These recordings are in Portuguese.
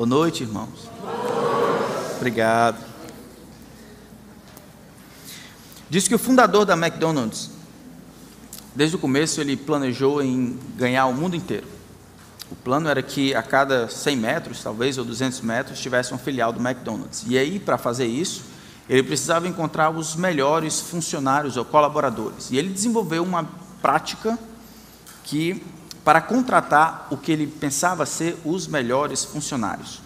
Boa noite, irmãos. Obrigado. Diz que o fundador da McDonald's, desde o começo, ele planejou em ganhar o mundo inteiro. O plano era que a cada 100 metros, talvez, ou 200 metros, tivesse uma filial do McDonald's. E aí, para fazer isso, ele precisava encontrar os melhores funcionários ou colaboradores. E ele desenvolveu uma prática que para contratar o que ele pensava ser os melhores funcionários.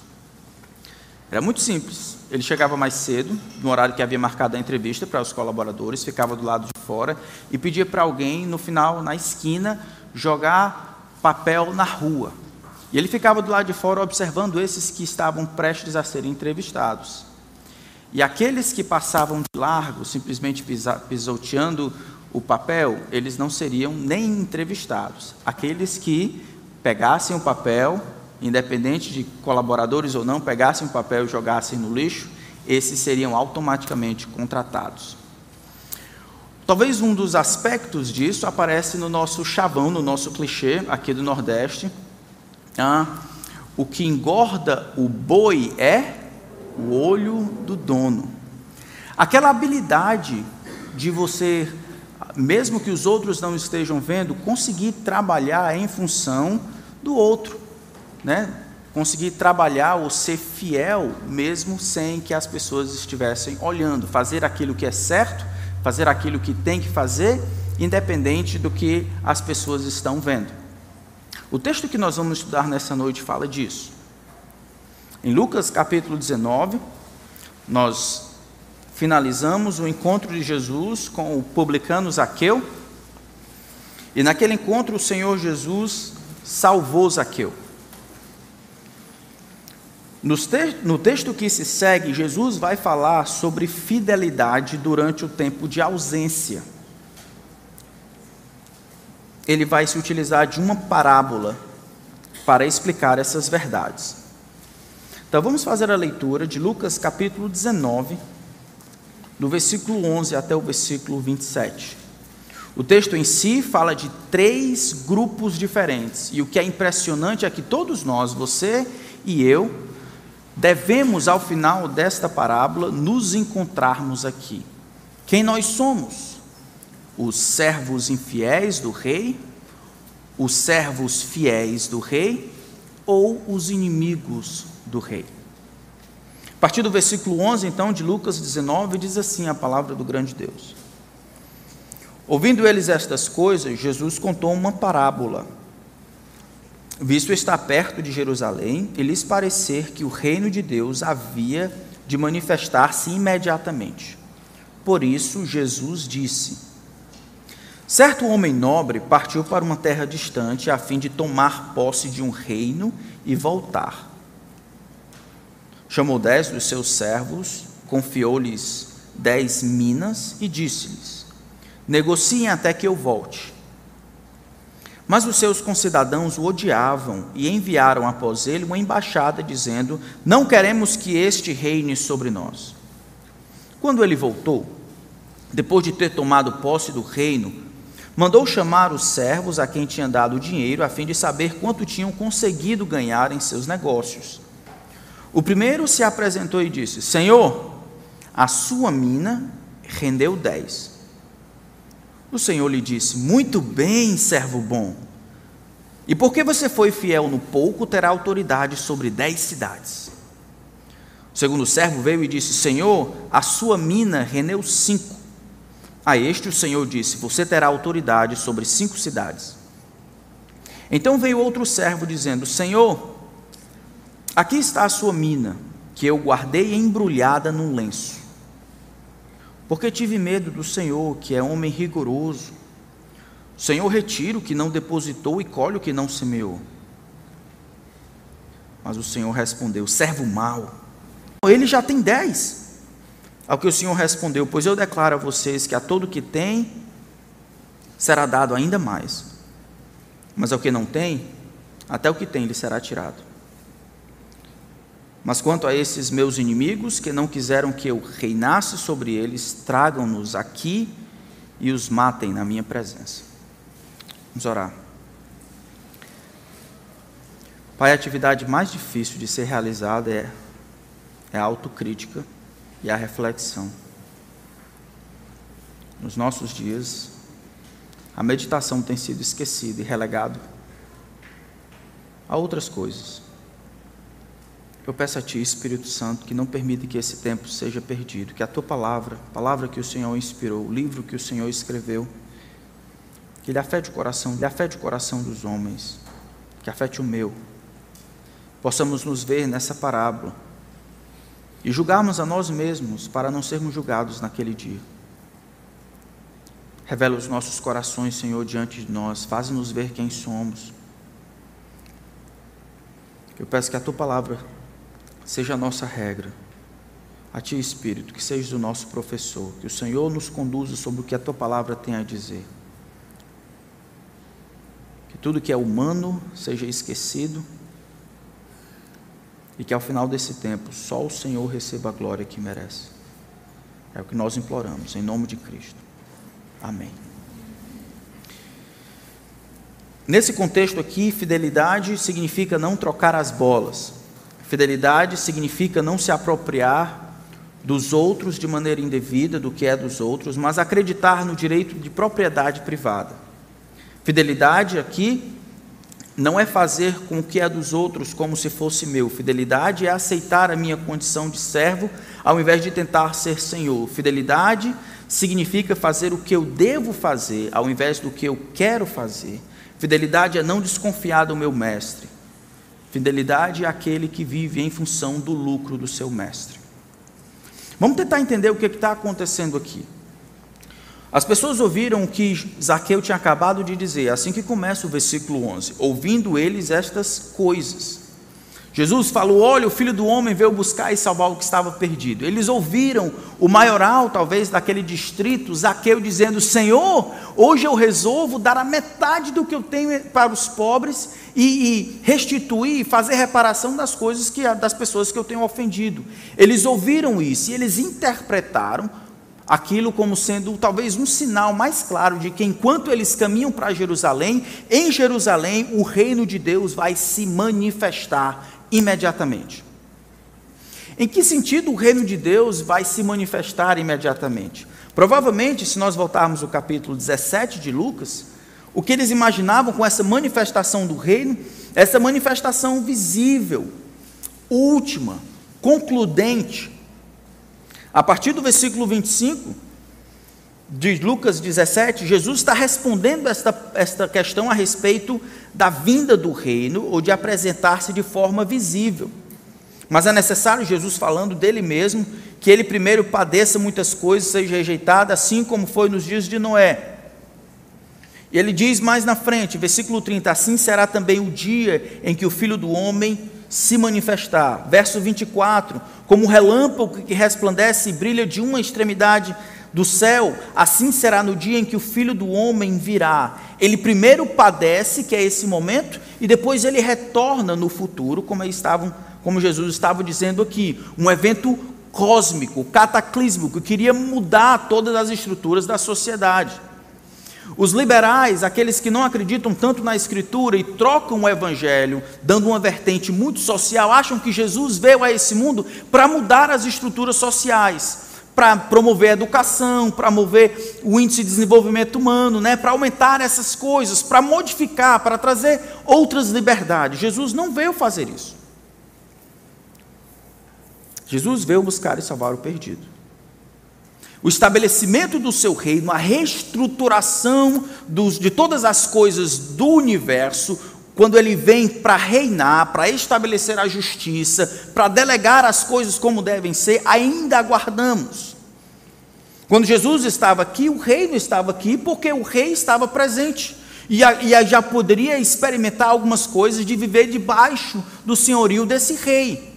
Era muito simples. Ele chegava mais cedo, no horário que havia marcado a entrevista para os colaboradores, ficava do lado de fora e pedia para alguém, no final, na esquina, jogar papel na rua. E ele ficava do lado de fora observando esses que estavam prestes a serem entrevistados. E aqueles que passavam de largo, simplesmente pisoteando o papel, eles não seriam nem entrevistados. Aqueles que pegassem o papel, independente de colaboradores ou não, pegassem o papel e jogassem no lixo, esses seriam automaticamente contratados. Talvez um dos aspectos disso aparece no nosso chavão, no nosso clichê aqui do Nordeste. Ah, o que engorda o boi é o olho do dono. Aquela habilidade de você mesmo que os outros não estejam vendo, conseguir trabalhar em função do outro, né? Conseguir trabalhar ou ser fiel mesmo sem que as pessoas estivessem olhando, fazer aquilo que é certo, fazer aquilo que tem que fazer, independente do que as pessoas estão vendo. O texto que nós vamos estudar nessa noite fala disso. Em Lucas capítulo 19, nós finalizamos o encontro de Jesus com o publicano Zaqueu. E naquele encontro o Senhor Jesus salvou Zaqueu. No texto que se segue, Jesus vai falar sobre fidelidade durante o tempo de ausência. Ele vai se utilizar de uma parábola para explicar essas verdades. Então vamos fazer a leitura de Lucas capítulo 19, do versículo 11 até o versículo 27. O texto em si fala de três grupos diferentes, e o que é impressionante é que todos nós, você e eu, devemos, ao final desta parábola, nos encontrarmos aqui. Quem nós somos? Os servos infiéis do rei, os servos fiéis do rei ou os inimigos do rei? Partir do versículo 11, então, de Lucas 19, diz assim a palavra do grande Deus. Ouvindo eles estas coisas, Jesus contou uma parábola. Visto estar perto de Jerusalém, e lhes parecer que o reino de Deus havia de manifestar-se imediatamente. Por isso, Jesus disse: Certo homem nobre partiu para uma terra distante a fim de tomar posse de um reino e voltar. Chamou dez dos seus servos, confiou-lhes dez minas e disse-lhes: Negociem até que eu volte. Mas os seus concidadãos o odiavam e enviaram após ele uma embaixada dizendo: Não queremos que este reine sobre nós. Quando ele voltou, depois de ter tomado posse do reino, mandou chamar os servos a quem tinha dado o dinheiro, a fim de saber quanto tinham conseguido ganhar em seus negócios. O primeiro se apresentou e disse: Senhor, a sua mina rendeu dez. O Senhor lhe disse: Muito bem, servo bom. E porque você foi fiel no pouco, terá autoridade sobre dez cidades. O segundo servo veio e disse: Senhor, a sua mina rendeu cinco. A este o Senhor disse: Você terá autoridade sobre cinco cidades. Então veio outro servo dizendo: Senhor, Aqui está a sua mina, que eu guardei embrulhada num lenço. Porque tive medo do Senhor, que é homem rigoroso. O Senhor retira o que não depositou e colhe o que não semeou. Mas o Senhor respondeu: servo mau. Ele já tem dez. Ao que o Senhor respondeu: Pois eu declaro a vocês que a todo que tem será dado ainda mais. Mas ao que não tem, até o que tem lhe será tirado. Mas quanto a esses meus inimigos, que não quiseram que eu reinasse sobre eles, tragam-nos aqui e os matem na minha presença. Vamos orar. Pai, a atividade mais difícil de ser realizada é, é a autocrítica e a reflexão. Nos nossos dias, a meditação tem sido esquecida e relegado a outras coisas. Eu peço a Ti, Espírito Santo, que não permita que esse tempo seja perdido, que a Tua palavra, a palavra que o Senhor inspirou, o livro que o Senhor escreveu, que Ele afete o coração, Ele afete o coração dos homens, que afete o meu. Possamos nos ver nessa parábola e julgarmos a nós mesmos para não sermos julgados naquele dia. Revela os nossos corações, Senhor, diante de nós, faz-nos ver quem somos. Eu peço que a tua palavra seja a nossa regra. A Ti, Espírito, que sejas o nosso professor, que o Senhor nos conduza sobre o que a Tua palavra tem a dizer. Que tudo que é humano seja esquecido e que ao final desse tempo só o Senhor receba a glória que merece. É o que nós imploramos, em nome de Cristo. Amém. Nesse contexto aqui, fidelidade significa não trocar as bolas. Fidelidade significa não se apropriar dos outros de maneira indevida, do que é dos outros, mas acreditar no direito de propriedade privada. Fidelidade aqui não é fazer com o que é dos outros como se fosse meu. Fidelidade é aceitar a minha condição de servo ao invés de tentar ser senhor. Fidelidade significa fazer o que eu devo fazer ao invés do que eu quero fazer. Fidelidade é não desconfiar do meu mestre. Fidelidade é aquele que vive em função do lucro do seu mestre. Vamos tentar entender o que está acontecendo aqui. As pessoas ouviram o que Zaqueu tinha acabado de dizer, assim que começa o versículo 11: ouvindo eles estas coisas. Jesus falou: Olha, o filho do homem veio buscar e salvar o que estava perdido. Eles ouviram o maioral, talvez, daquele distrito, Zaqueu, dizendo: Senhor, hoje eu resolvo dar a metade do que eu tenho para os pobres e, e restituir, fazer reparação das coisas que das pessoas que eu tenho ofendido. Eles ouviram isso e eles interpretaram aquilo como sendo talvez um sinal mais claro de que enquanto eles caminham para Jerusalém, em Jerusalém o reino de Deus vai se manifestar imediatamente. Em que sentido o reino de Deus vai se manifestar imediatamente? Provavelmente, se nós voltarmos ao capítulo 17 de Lucas, o que eles imaginavam com essa manifestação do reino, essa manifestação visível, última, concludente. A partir do versículo 25 de Lucas 17, Jesus está respondendo esta, esta questão a respeito da vinda do reino ou de apresentar-se de forma visível. Mas é necessário, Jesus falando dele mesmo, que ele primeiro padeça muitas coisas, seja rejeitado, assim como foi nos dias de Noé. E ele diz mais na frente, versículo 30: Assim será também o dia em que o filho do homem se manifestar. Verso 24: Como relâmpago que resplandece e brilha de uma extremidade do céu, assim será no dia em que o filho do homem virá. Ele primeiro padece, que é esse momento, e depois ele retorna no futuro, como estavam, como Jesus estava dizendo aqui, um evento cósmico, cataclísmico, que queria mudar todas as estruturas da sociedade. Os liberais, aqueles que não acreditam tanto na Escritura e trocam o Evangelho, dando uma vertente muito social, acham que Jesus veio a esse mundo para mudar as estruturas sociais para promover a educação, para mover o índice de desenvolvimento humano, né, para aumentar essas coisas, para modificar, para trazer outras liberdades. Jesus não veio fazer isso. Jesus veio buscar e salvar o perdido. O estabelecimento do seu reino, a reestruturação dos, de todas as coisas do universo, quando ele vem para reinar, para estabelecer a justiça, para delegar as coisas como devem ser, ainda aguardamos. Quando Jesus estava aqui, o reino estava aqui porque o rei estava presente. E, e já poderia experimentar algumas coisas de viver debaixo do senhorio desse rei.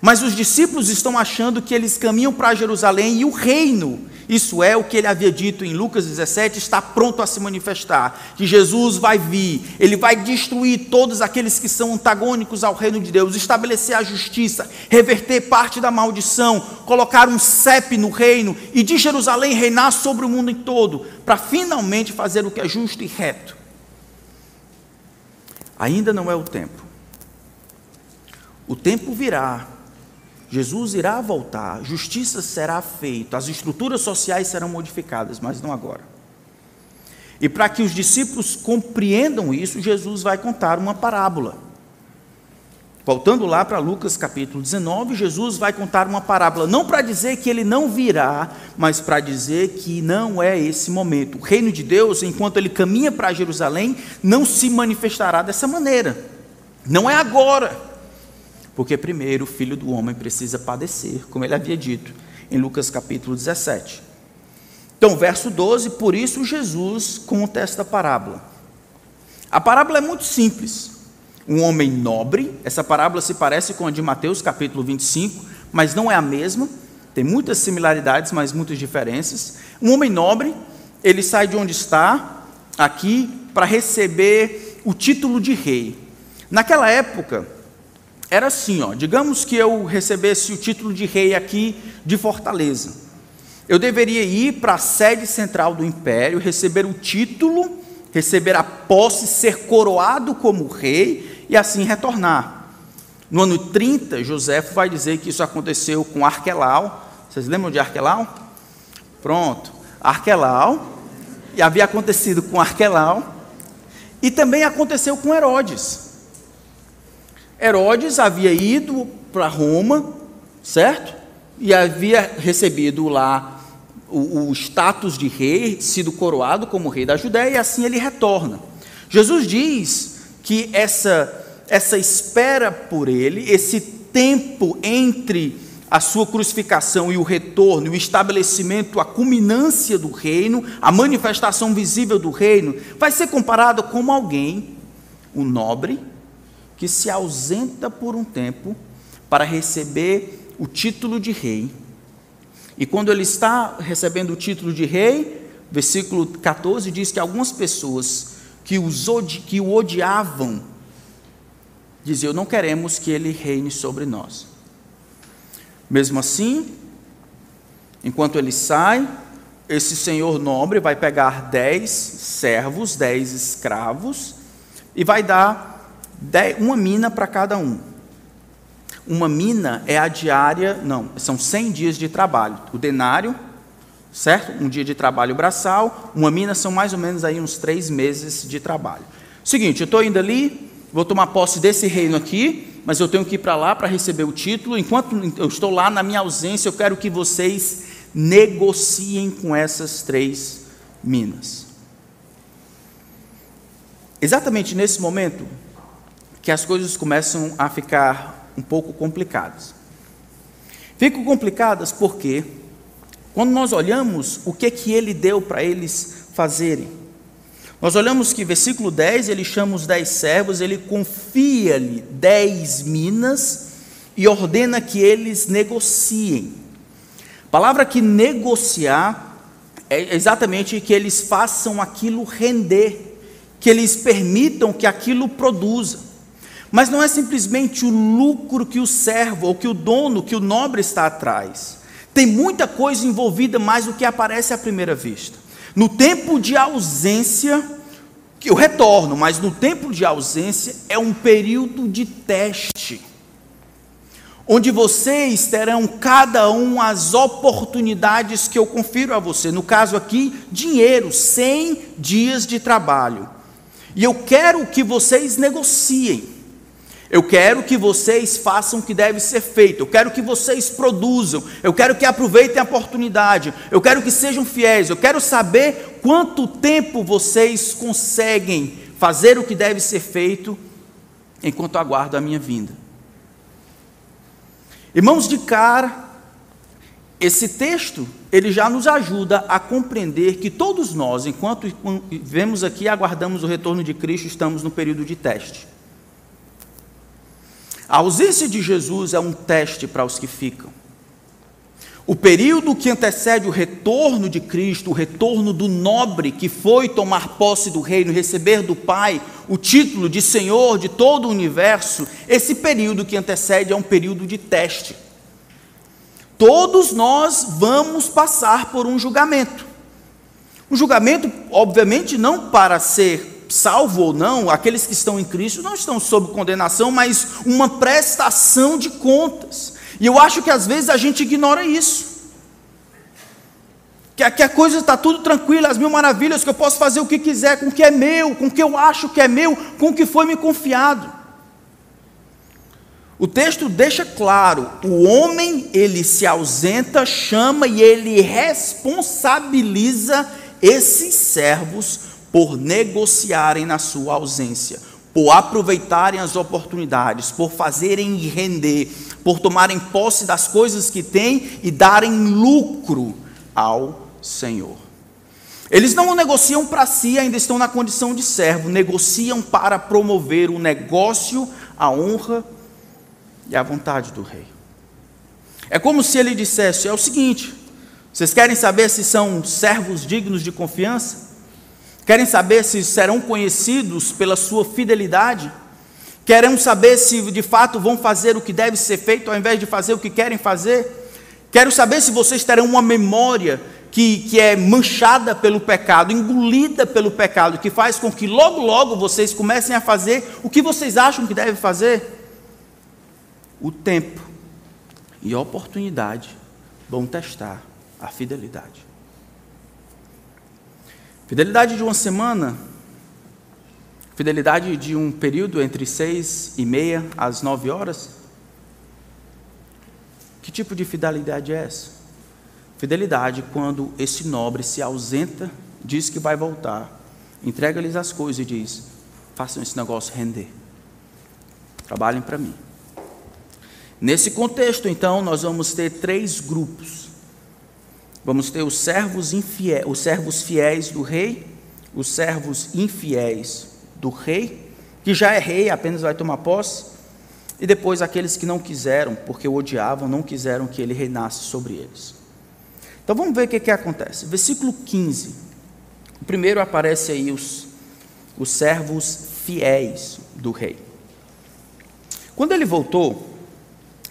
Mas os discípulos estão achando que eles caminham para Jerusalém e o reino, isso é o que ele havia dito em Lucas 17, está pronto a se manifestar. Que Jesus vai vir, ele vai destruir todos aqueles que são antagônicos ao reino de Deus, estabelecer a justiça, reverter parte da maldição, colocar um CEP no reino e de Jerusalém reinar sobre o mundo em todo, para finalmente fazer o que é justo e reto. Ainda não é o tempo O tempo virá, Jesus irá voltar, justiça será feita, as estruturas sociais serão modificadas, mas não agora. E para que os discípulos compreendam isso, Jesus vai contar uma parábola. Voltando lá para Lucas capítulo 19, Jesus vai contar uma parábola, não para dizer que ele não virá, mas para dizer que não é esse momento. O reino de Deus, enquanto ele caminha para Jerusalém, não se manifestará dessa maneira. Não é agora. Porque primeiro o filho do homem precisa padecer, como ele havia dito em Lucas capítulo 17. Então, verso 12, por isso Jesus conta esta parábola. A parábola é muito simples um homem nobre. Essa parábola se parece com a de Mateus, capítulo 25, mas não é a mesma. Tem muitas similaridades, mas muitas diferenças. Um homem nobre, ele sai de onde está, aqui, para receber o título de rei. Naquela época, era assim, ó, digamos que eu recebesse o título de rei aqui de Fortaleza. Eu deveria ir para a sede central do império, receber o título, receber a posse, ser coroado como rei e assim retornar. No ano 30, José vai dizer que isso aconteceu com Arquelau. Vocês lembram de Arquelau? Pronto. Arquelau, e havia acontecido com Arquelau, e também aconteceu com Herodes. Herodes havia ido para Roma, certo? E havia recebido lá o, o, status de rei, sido coroado como rei da Judéia, e assim ele retorna. Jesus diz que essa, essa espera por ele, esse tempo entre a sua crucificação e o retorno, o estabelecimento, a culminância do reino, a manifestação visível do reino, vai ser comparado como alguém, um nobre, que se ausenta por um tempo para receber o título de rei. E quando ele está recebendo o título de rei, versículo 14 diz que algumas pessoas que, os odi, que o odiavam, diziam: Não queremos que ele reine sobre nós. Mesmo assim, enquanto ele sai, esse senhor nobre vai pegar dez servos, dez escravos, e vai dar uma mina para cada um. Uma mina é a diária, não, são 100 dias de trabalho. O denário certo? Um dia de trabalho braçal, uma mina são mais ou menos aí uns três meses de trabalho. Seguinte, eu estou indo ali, vou tomar posse desse reino aqui, mas eu tenho que ir para lá para receber o título. Enquanto eu estou lá, na minha ausência, eu quero que vocês negociem com essas três minas. Exatamente nesse momento que as coisas começam a ficar um pouco complicadas. Ficam complicadas porque quando nós olhamos o que que ele deu para eles fazerem, nós olhamos que versículo 10, ele chama os dez servos, ele confia-lhe dez minas e ordena que eles negociem. A palavra que negociar é exatamente que eles façam aquilo render, que eles permitam que aquilo produza. Mas não é simplesmente o lucro que o servo ou que o dono, que o nobre está atrás. Tem muita coisa envolvida mais do que aparece à primeira vista. No tempo de ausência, que eu retorno, mas no tempo de ausência é um período de teste, onde vocês terão cada um as oportunidades que eu confiro a você. No caso aqui, dinheiro, 100 dias de trabalho. E eu quero que vocês negociem. Eu quero que vocês façam o que deve ser feito. Eu quero que vocês produzam. Eu quero que aproveitem a oportunidade. Eu quero que sejam fiéis. Eu quero saber quanto tempo vocês conseguem fazer o que deve ser feito enquanto aguardo a minha vinda. Irmãos de cara, esse texto ele já nos ajuda a compreender que todos nós, enquanto vemos aqui aguardamos o retorno de Cristo, estamos no período de teste. A ausência de Jesus é um teste para os que ficam. O período que antecede o retorno de Cristo, o retorno do nobre que foi tomar posse do reino, receber do Pai o título de Senhor de todo o universo, esse período que antecede é um período de teste. Todos nós vamos passar por um julgamento. Um julgamento, obviamente, não para ser salvo ou não, aqueles que estão em Cristo não estão sob condenação, mas uma prestação de contas. E eu acho que às vezes a gente ignora isso. Que, que a coisa está tudo tranquila, as mil maravilhas, que eu posso fazer o que quiser com o que é meu, com o que eu acho que é meu, com o que foi me confiado. O texto deixa claro: o homem ele se ausenta, chama e ele responsabiliza esses servos por negociarem na sua ausência, por aproveitarem as oportunidades, por fazerem render, por tomarem posse das coisas que têm e darem lucro ao Senhor. Eles não negociam para si, ainda estão na condição de servo, negociam para promover o negócio, a honra e a vontade do rei. É como se ele dissesse: é o seguinte, vocês querem saber se são servos dignos de confiança? Querem saber se serão conhecidos pela sua fidelidade? Querem saber se de fato vão fazer o que deve ser feito ao invés de fazer o que querem fazer? Quero saber se vocês terão uma memória que, que é manchada pelo pecado, engolida pelo pecado, que faz com que logo, logo vocês comecem a fazer o que vocês acham que devem fazer? O tempo e a oportunidade vão testar a fidelidade. Fidelidade de uma semana, fidelidade de um período entre seis e meia às nove horas. Que tipo de fidelidade é essa? Fidelidade quando esse nobre se ausenta, diz que vai voltar, entrega-lhes as coisas e diz: façam esse negócio render, trabalhem para mim. Nesse contexto, então, nós vamos ter três grupos. Vamos ter os servos, os servos fiéis do rei, os servos infiéis do rei, que já é rei, apenas vai tomar posse, e depois aqueles que não quiseram, porque o odiavam, não quiseram que ele reinasse sobre eles. Então vamos ver o que, que acontece. Versículo 15. O primeiro aparece aí os, os servos fiéis do rei. Quando ele voltou,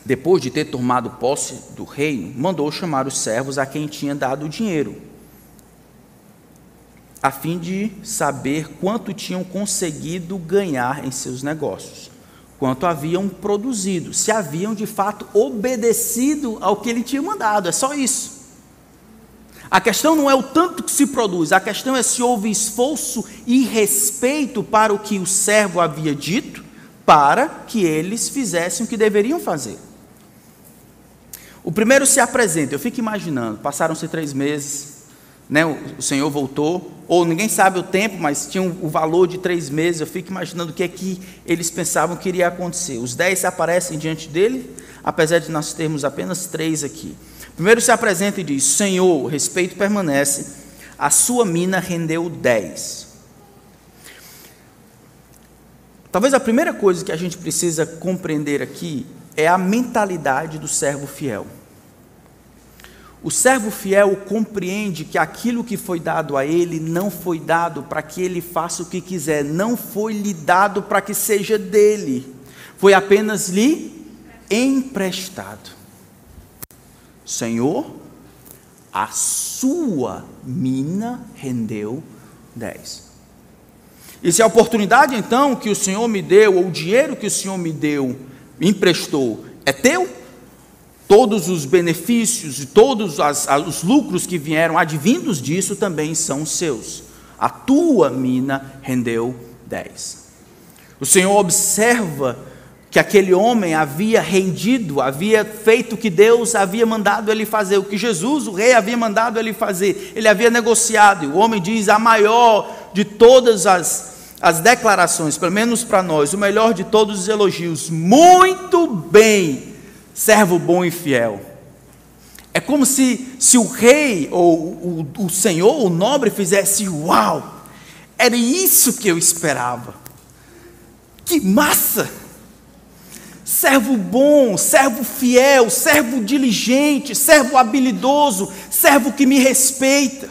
depois de ter tomado posse do reino, mandou chamar os servos a quem tinha dado o dinheiro, a fim de saber quanto tinham conseguido ganhar em seus negócios, quanto haviam produzido, se haviam de fato obedecido ao que ele tinha mandado, é só isso. A questão não é o tanto que se produz, a questão é se houve esforço e respeito para o que o servo havia dito, para que eles fizessem o que deveriam fazer. O primeiro se apresenta, eu fico imaginando, passaram-se três meses, né, o, o, Senhor voltou, ou ninguém sabe o tempo, mas tinha um, o valor de três meses, eu fico imaginando o que é que eles pensavam que iria acontecer. Os dez aparecem diante dele, apesar de nós termos apenas três aqui. Primeiro se apresenta e diz: Senhor, o respeito permanece, a sua mina rendeu dez. Talvez a primeira coisa que a gente precisa compreender aqui é a mentalidade do servo fiel. O servo fiel compreende que aquilo que foi dado a ele não foi dado para que ele faça o que quiser, não foi lhe dado para que seja dele, foi apenas lhe emprestado. Senhor, a sua mina rendeu dez. E se a oportunidade então que o Senhor me deu, ou o dinheiro que o Senhor me deu, emprestou, é teu? Todos os benefícios e todos as, os lucros que vieram advindos disso também são seus. A tua mina rendeu dez. O Senhor observa que aquele homem havia rendido, havia feito o que Deus havia mandado ele fazer, o que Jesus, o rei, havia mandado ele fazer. Ele havia negociado, e o homem diz: a maior de todas as as declarações, pelo menos para nós, o melhor de todos os elogios. Muito bem, servo bom e fiel. É como se, se o rei ou o, o senhor, o nobre, fizesse: Uau, era isso que eu esperava. Que massa! Servo bom, servo fiel, servo diligente, servo habilidoso, servo que me respeita.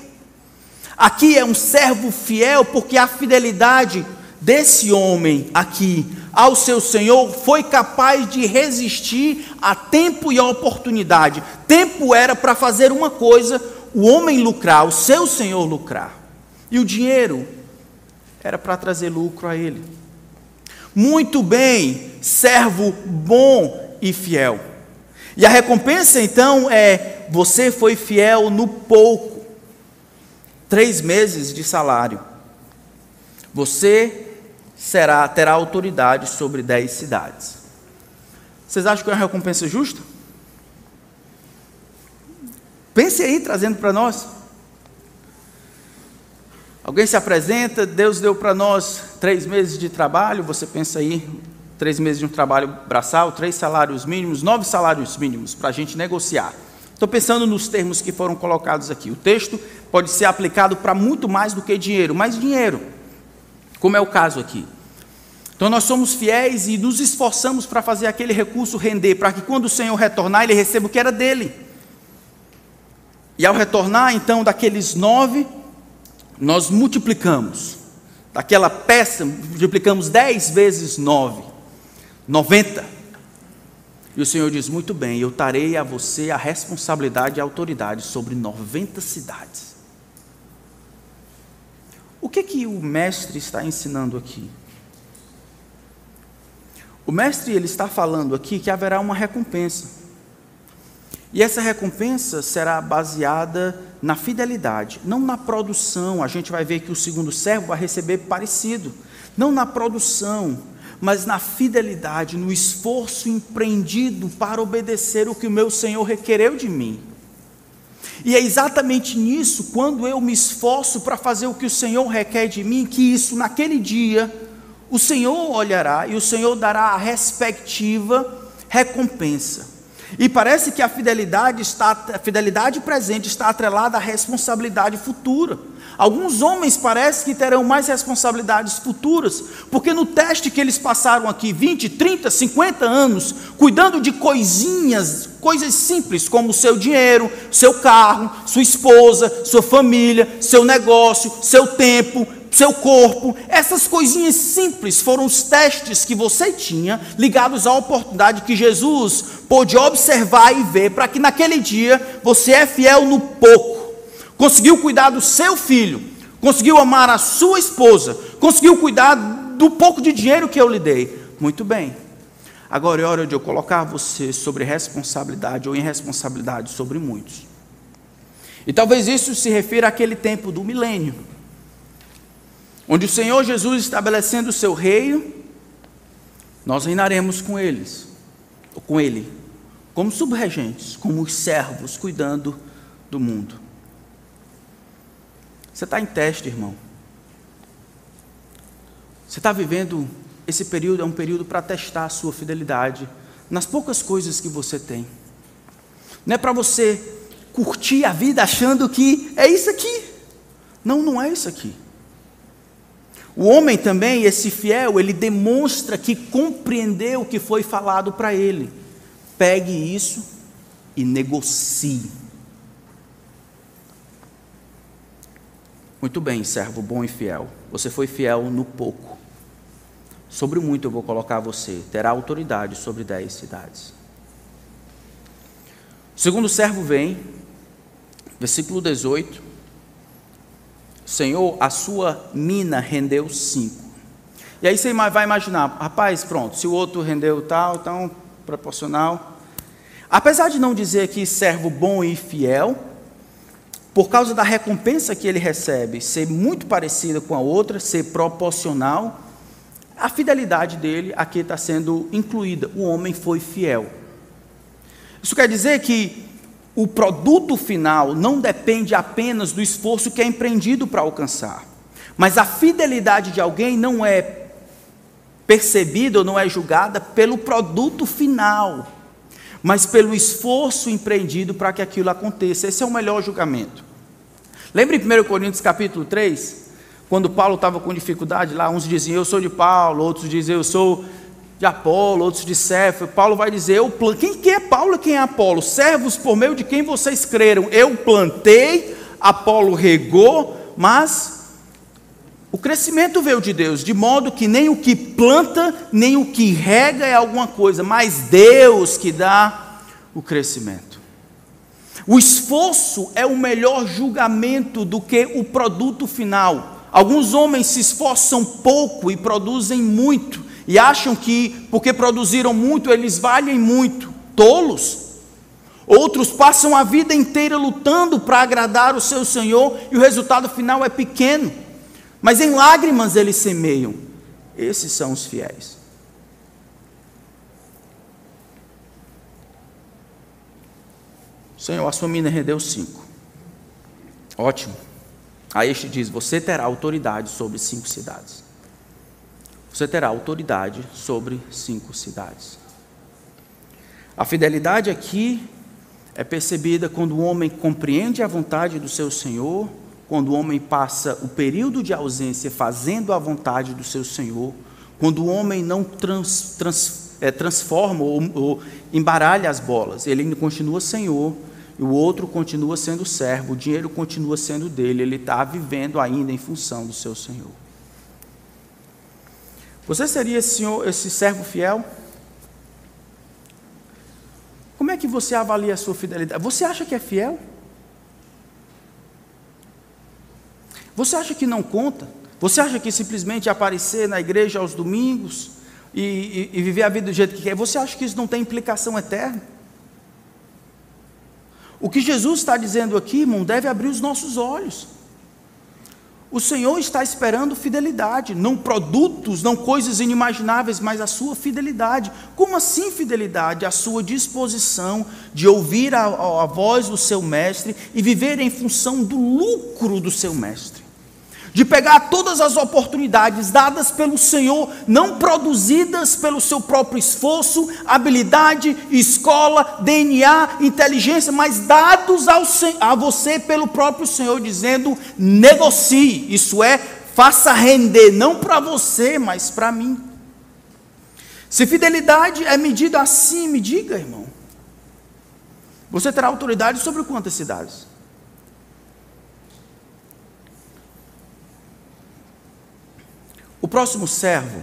Aqui é um servo fiel, porque a fidelidade desse homem aqui ao seu Senhor foi capaz de resistir a tempo e a oportunidade. Tempo era para fazer uma coisa, o homem lucrar, o seu Senhor lucrar. E o dinheiro era para trazer lucro a ele. Muito bem, servo bom e fiel. E a recompensa então é: você foi fiel no pouco, três meses de salário. Você será terá autoridade sobre dez cidades. Vocês acham que é uma recompensa justa? Pense aí, trazendo para nós. Alguém se apresenta, Deus deu para nós três meses de trabalho, você pensa aí, três meses de um trabalho braçal, três salários mínimos, nove salários mínimos para a gente negociar. Estou pensando nos termos que foram colocados aqui. O texto pode ser aplicado para muito mais do que dinheiro, mais dinheiro, como é o caso aqui. Então nós somos fiéis e nos esforçamos para fazer aquele recurso render, para que quando o Senhor retornar, ele receba o que era dele. E ao retornar, então, daqueles nove, nós multiplicamos. Daquela peça, multiplicamos dez vezes nove, noventa. E o Senhor diz: Muito bem, eu darei a você a responsabilidade e a autoridade sobre 90 cidades. O que que o mestre está ensinando aqui? O mestre ele está falando aqui que haverá uma recompensa. E essa recompensa será baseada na fidelidade, não na produção. A gente vai ver que o segundo servo vai receber parecido. Não na produção, mas na fidelidade, no esforço empreendido para obedecer o que o meu Senhor requereu de mim. E é exatamente nisso, quando eu me esforço para fazer o que o Senhor requer de mim, que isso naquele dia o Senhor olhará e o Senhor dará a respectiva recompensa. E parece que a fidelidade, está, a fidelidade presente está atrelada à responsabilidade futura. Alguns homens parece que terão mais responsabilidades futuras, porque no teste que eles passaram aqui, 20, 30, 50 anos, cuidando de coisinhas, coisas simples, como seu dinheiro, seu carro, sua esposa, sua família, seu negócio, seu tempo, seu corpo, essas coisinhas simples foram os testes que você tinha ligados à oportunidade que Jesus pôde observar e ver para que naquele dia você é fiel no pouco, conseguiu cuidar do seu filho, conseguiu amar a sua esposa, conseguiu cuidar do pouco de dinheiro que eu lhe dei. Muito bem. Agora é hora de eu colocar você sobre responsabilidade ou irresponsabilidade sobre muitos. E talvez isso se refira àquele tempo do milênio onde o Senhor Jesus estabelecendo o seu reino, nós reinaremos com eles, ou com ele, como subregentes, como os servos cuidando do mundo. Você está em teste, irmão. Você está vivendo esse período, é um período para testar a sua fidelidade nas poucas coisas que você tem. Não é para você curtir a vida achando que é isso aqui. Não, não é isso aqui. O homem também, esse fiel, ele demonstra que compreendeu o que foi falado para ele. Pegue isso e negocie. Muito bem, servo bom e fiel. Você foi fiel no pouco. Sobre muito eu vou colocar você. Terá autoridade sobre dez cidades. O segundo servo vem, versículo 18. Senhor, a sua mina rendeu cinco. E aí você vai imaginar, rapaz, pronto, se o outro rendeu tal, então proporcional. Apesar de não dizer que servo bom e fiel, por causa da recompensa que ele recebe ser muito parecida com a outra, ser proporcional, a fidelidade dele aqui está sendo incluída. O homem foi fiel. Isso quer dizer que o produto final não depende apenas do esforço que é empreendido para alcançar, mas a fidelidade de alguém não é percebida ou não é julgada pelo produto final, mas pelo esforço empreendido para que aquilo aconteça. Esse é o melhor julgamento. Lembre em 1 Coríntios capítulo 3, quando Paulo estava com dificuldade lá, uns diziam eu sou de Paulo, outros diziam eu sou de Apolo, outros de Cefo. Paulo vai dizer: eu quem, quem é Paulo e quem é Apolo? Servos por meio de quem vocês creram. Eu plantei, Apolo regou, mas o crescimento veio de Deus, de modo que nem o que planta, nem o que rega é alguma coisa, mas Deus que dá o crescimento. O esforço é o melhor julgamento do que o produto final. Alguns homens se esforçam pouco e produzem muito, e acham que porque produziram muito eles valem muito. Tolos. Outros passam a vida inteira lutando para agradar o seu Senhor e o resultado final é pequeno, mas em lágrimas eles semeiam. Esses são os fiéis. Senhor, a sua mina rendeu cinco. Ótimo. Aí este diz: Você terá autoridade sobre cinco cidades. Você terá autoridade sobre cinco cidades. A fidelidade aqui é percebida quando o homem compreende a vontade do seu Senhor, quando o homem passa o período de ausência fazendo a vontade do seu Senhor, quando o homem não trans, trans, é, transforma ou, ou embaralha as bolas, ele continua Senhor, e o outro continua sendo servo, o dinheiro continua sendo dele, ele está vivendo ainda em função do seu Senhor. Você seria esse, senhor, esse servo fiel? Como é que você avalia a sua fidelidade? Você acha que é fiel? Você acha que não conta? Você acha que simplesmente aparecer na igreja aos domingos e, e, e viver a vida do jeito que quer, você acha que isso não tem implicação eterna? O que Jesus está dizendo aqui, irmão, deve abrir os nossos olhos. O Senhor está esperando fidelidade, não produtos, não coisas inimagináveis, mas a sua fidelidade. Como assim fidelidade? A sua disposição de ouvir a, a voz do seu mestre e viver em função do lucro do seu mestre de pegar todas as oportunidades dadas pelo Senhor, não produzidas pelo seu próprio esforço, habilidade, escola, DNA, inteligência, mas dados ao, a você pelo próprio Senhor, dizendo: negocie, isso é, faça render, não para você, mas para mim. Se fidelidade é medida assim, me diga, irmão. Você terá autoridade sobre quantas cidades? O próximo servo,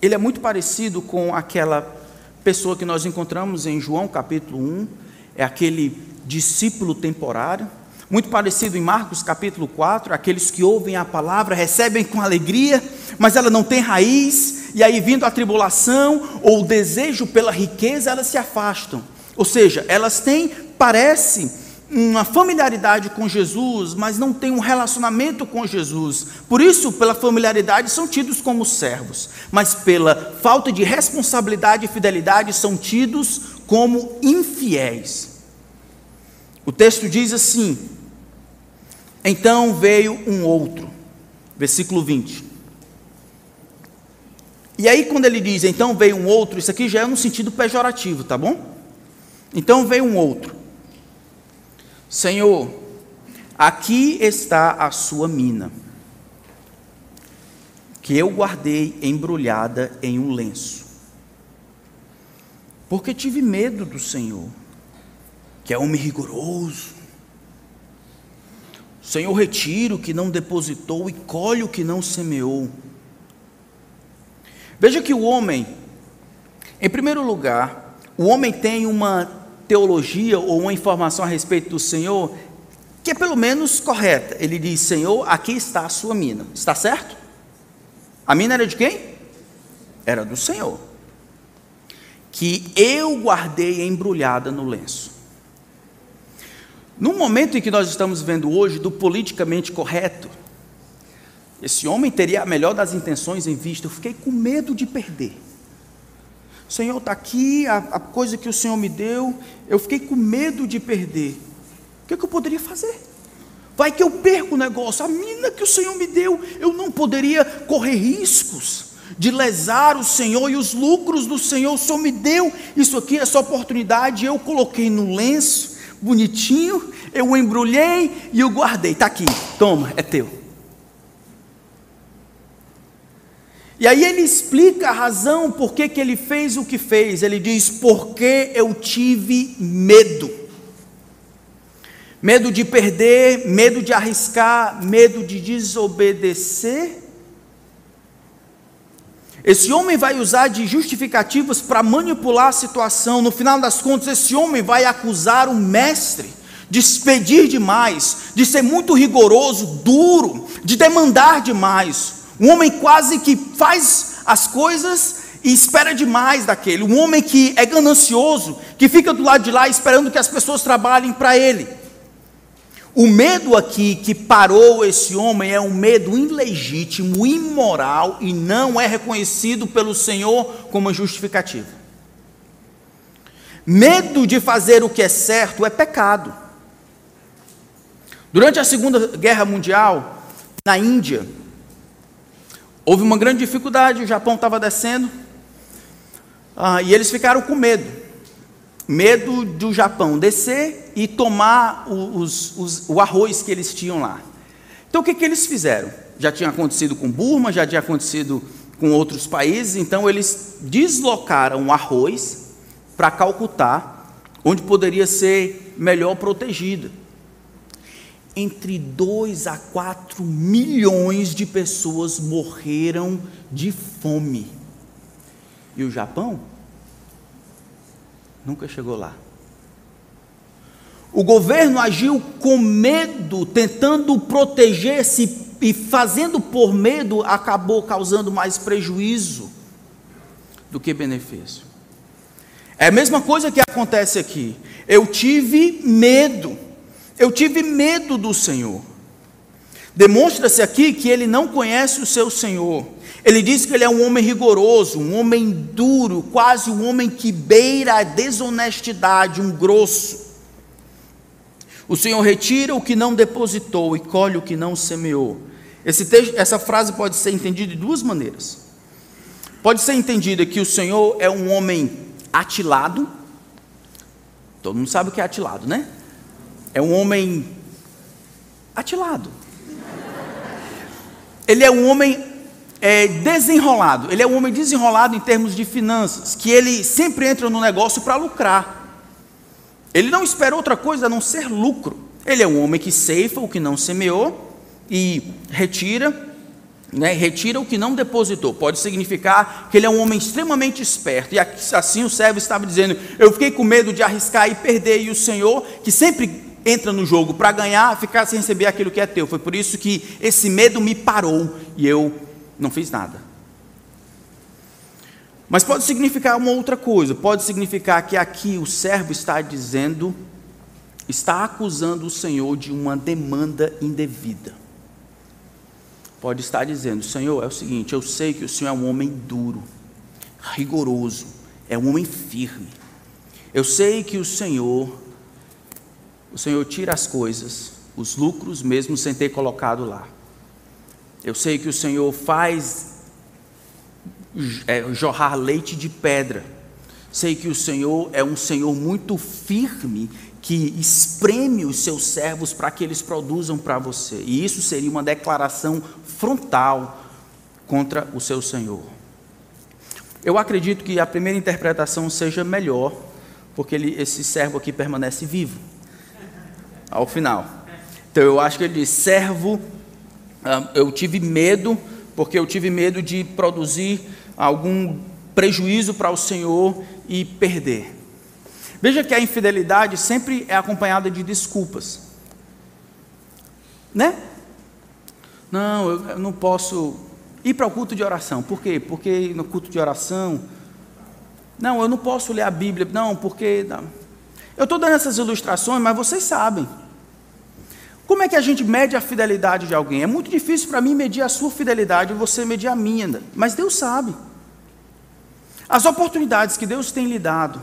ele é muito parecido com aquela pessoa que nós encontramos em João capítulo 1, é aquele discípulo temporário, muito parecido em Marcos capítulo 4, aqueles que ouvem a palavra, recebem com alegria, mas ela não tem raiz, e aí vindo a tribulação ou o desejo pela riqueza, elas se afastam. Ou seja, elas têm, parece, uma familiaridade com Jesus, mas não tem um relacionamento com Jesus. Por isso, pela familiaridade, são tidos como servos, mas pela falta de responsabilidade e fidelidade, são tidos como infiéis. O texto diz assim: Então veio um outro, versículo 20. E aí, quando ele diz, então veio um outro, isso aqui já é no sentido pejorativo, tá bom? Então veio um outro Senhor, aqui está a sua mina, que eu guardei embrulhada em um lenço, porque tive medo do Senhor, que é homem rigoroso. Senhor, retira o que não depositou e colhe o que não semeou. Veja que o homem, em primeiro lugar, o homem tem uma teologia ou uma informação a respeito do Senhor que é pelo menos correta. Ele diz: Senhor, aqui está a sua mina. Está certo? A mina era de quem? Era do Senhor. Que eu guardei embrulhada no lenço. No momento em que nós estamos vendo hoje do politicamente correto, esse homem teria a melhor das intenções em vista. Eu fiquei com medo de perder. Senhor, está aqui a, a, coisa que o Senhor me deu, eu fiquei com medo de perder. O que, é que eu poderia fazer? Vai que eu perco o negócio, a mina que o Senhor me deu, eu não poderia correr riscos de lesar o Senhor e os lucros do Senhor. O Senhor me deu isso aqui, essa oportunidade, eu coloquei no lenço, bonitinho, eu embrulhei e eu guardei. Está aqui, toma, é teu. E aí ele explica a razão por que, que ele fez o que fez. Ele diz: Porque eu tive medo. Medo de perder, medo de arriscar, medo de desobedecer. Esse homem vai usar de justificativas para manipular a situação. No final das contas, esse homem vai acusar o mestre de expedir demais, de ser muito rigoroso, duro, de demandar demais. Um homem quase que faz as coisas e espera demais daquele. Um homem que é ganancioso, que fica do lado de lá esperando que as pessoas trabalhem para ele. O medo aqui que parou esse homem é um medo ilegítimo, imoral e não é reconhecido pelo Senhor como justificativa. Medo de fazer o que é certo é pecado. Durante a Segunda Guerra Mundial, na Índia, houve uma grande dificuldade, o Japão estava descendo, ah, e eles ficaram com medo. Medo do Japão descer e tomar os, os, o arroz que eles tinham lá. Então o que, que eles fizeram? Já tinha acontecido com Burma, já tinha acontecido com outros países, então eles deslocaram o arroz para Calcutá, onde poderia ser melhor protegida. Entre 2 a 4 milhões de pessoas morreram de fome. E o Japão nunca chegou lá. O governo agiu com medo, tentando proteger-se e fazendo por medo, acabou causando mais prejuízo do que benefício. É a mesma coisa que acontece aqui. Eu tive medo, eu tive medo do Senhor. Demonstra-se aqui que ele não conhece o seu Senhor. Ele diz que ele é um homem rigoroso, um homem duro, quase um homem que beira a desonestidade, um grosso. O Senhor retira o que não depositou e colhe o que não semeou. Texto, essa frase pode ser entendida de duas maneiras. Pode ser entendida que o Senhor é um homem atilado. Todo mundo sabe o que é atilado, né? É um homem atilado. Ele é um homem é, desenrolado. Ele é um homem desenrolado em termos de finanças, que ele sempre entra no negócio para lucrar. Ele não espera outra coisa a não ser lucro. Ele é um homem que ceifa o que não semeou e retira, né, retira o que não depositou. Pode significar que ele é um homem extremamente esperto. E assim o servo estava dizendo: Eu fiquei com medo de arriscar e perder, e o Senhor, que sempre entra no jogo para ganhar, ficar sem receber aquilo que é teu. Foi por isso que esse medo me parou e eu não fiz nada. Mas pode significar uma outra coisa, pode significar que aqui o servo está dizendo, está acusando o Senhor de uma demanda indevida. Pode estar dizendo, Senhor, é o seguinte, eu sei que o Senhor é um homem duro, rigoroso, é um homem firme. Eu sei que o Senhor, o Senhor tira as coisas, os lucros mesmo sem ter colocado lá. Eu sei que o Senhor faz é, jorrar leite de pedra. Sei que o Senhor é um Senhor muito firme que espreme os seus servos para que eles produzam para você. E isso seria uma declaração frontal contra o seu Senhor. Eu acredito que a primeira interpretação seja melhor, porque ele, esse servo aqui permanece vivo ao final. Então eu acho que ele diz: servo eu tive medo, porque eu tive medo de produzir algum prejuízo para o Senhor e perder. Veja que a infidelidade sempre é acompanhada de desculpas. Né? Não, eu não posso ir para o culto de oração. Por quê? Porque no culto de oração. Não, eu não posso ler a Bíblia. Não, porque. Eu estou dando essas ilustrações, mas vocês sabem. Como é que a gente mede a fidelidade de alguém? É muito difícil para mim medir a sua fidelidade e você medir a minha, mas Deus sabe. As oportunidades que Deus tem lhe dado,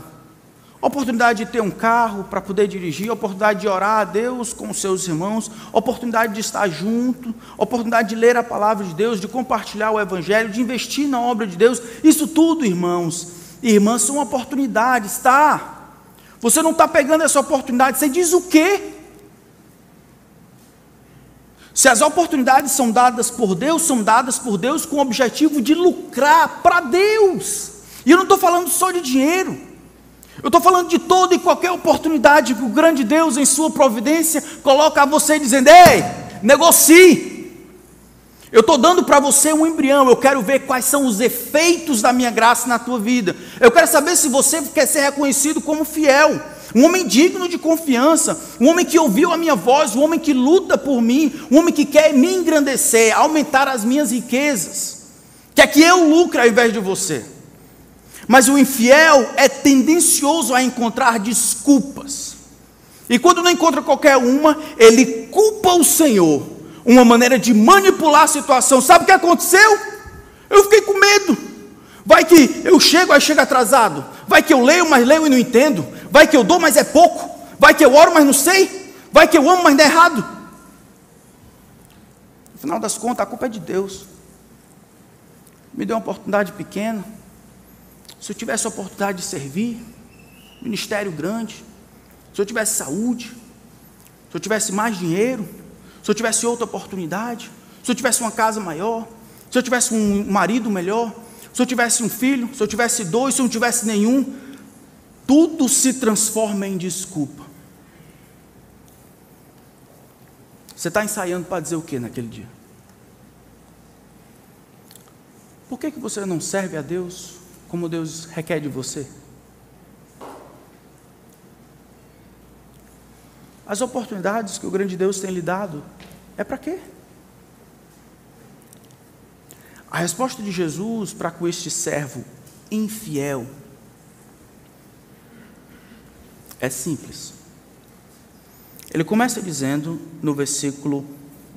oportunidade de ter um carro para poder dirigir, oportunidade de orar a Deus com os seus irmãos, oportunidade de estar junto, oportunidade de ler a palavra de Deus, de compartilhar o Evangelho, de investir na obra de Deus, isso tudo, irmãos e irmãs, são oportunidades, tá? Você não está pegando essa oportunidade, você diz o quê? Se as oportunidades são dadas por Deus, são dadas por Deus com o objetivo de lucrar para Deus. E eu não estou falando só de dinheiro. Eu estou falando de toda e qualquer oportunidade que o grande Deus, em sua providência, coloca a você dizendo: Ei, negocie. Eu estou dando para você um embrião. Eu quero ver quais são os efeitos da minha graça na tua vida. Eu quero saber se você quer ser reconhecido como fiel. Um homem digno de confiança, um homem que ouviu a minha voz, um homem que luta por mim, um homem que quer me engrandecer, aumentar as minhas riquezas, quer que eu lucre ao invés de você. Mas o infiel é tendencioso a encontrar desculpas. E quando não encontra qualquer uma, ele culpa o Senhor. Uma maneira de manipular a situação. Sabe o que aconteceu? Eu fiquei com medo. Vai que eu chego, aí chega atrasado. Vai que eu leio, mas leio e não entendo. Vai que eu dou, mas é pouco. Vai que eu oro, mas não sei. Vai que eu amo, mas não é errado. No final das contas, a culpa é de Deus. Me deu uma oportunidade pequena. Se eu tivesse a oportunidade de servir, ministério grande, se eu tivesse saúde, se eu tivesse mais dinheiro, se eu tivesse outra oportunidade, se eu tivesse uma casa maior, se eu tivesse um marido melhor, se eu tivesse um filho, se eu tivesse dois, se eu não tivesse nenhum, tudo se transforma em desculpa. Você está ensaiando para dizer o que naquele dia? Por que, que você não serve a Deus como Deus requer de você? As oportunidades que o grande Deus tem lhe dado, é para quê? A resposta de Jesus para com este servo infiel é simples. Ele começa dizendo no versículo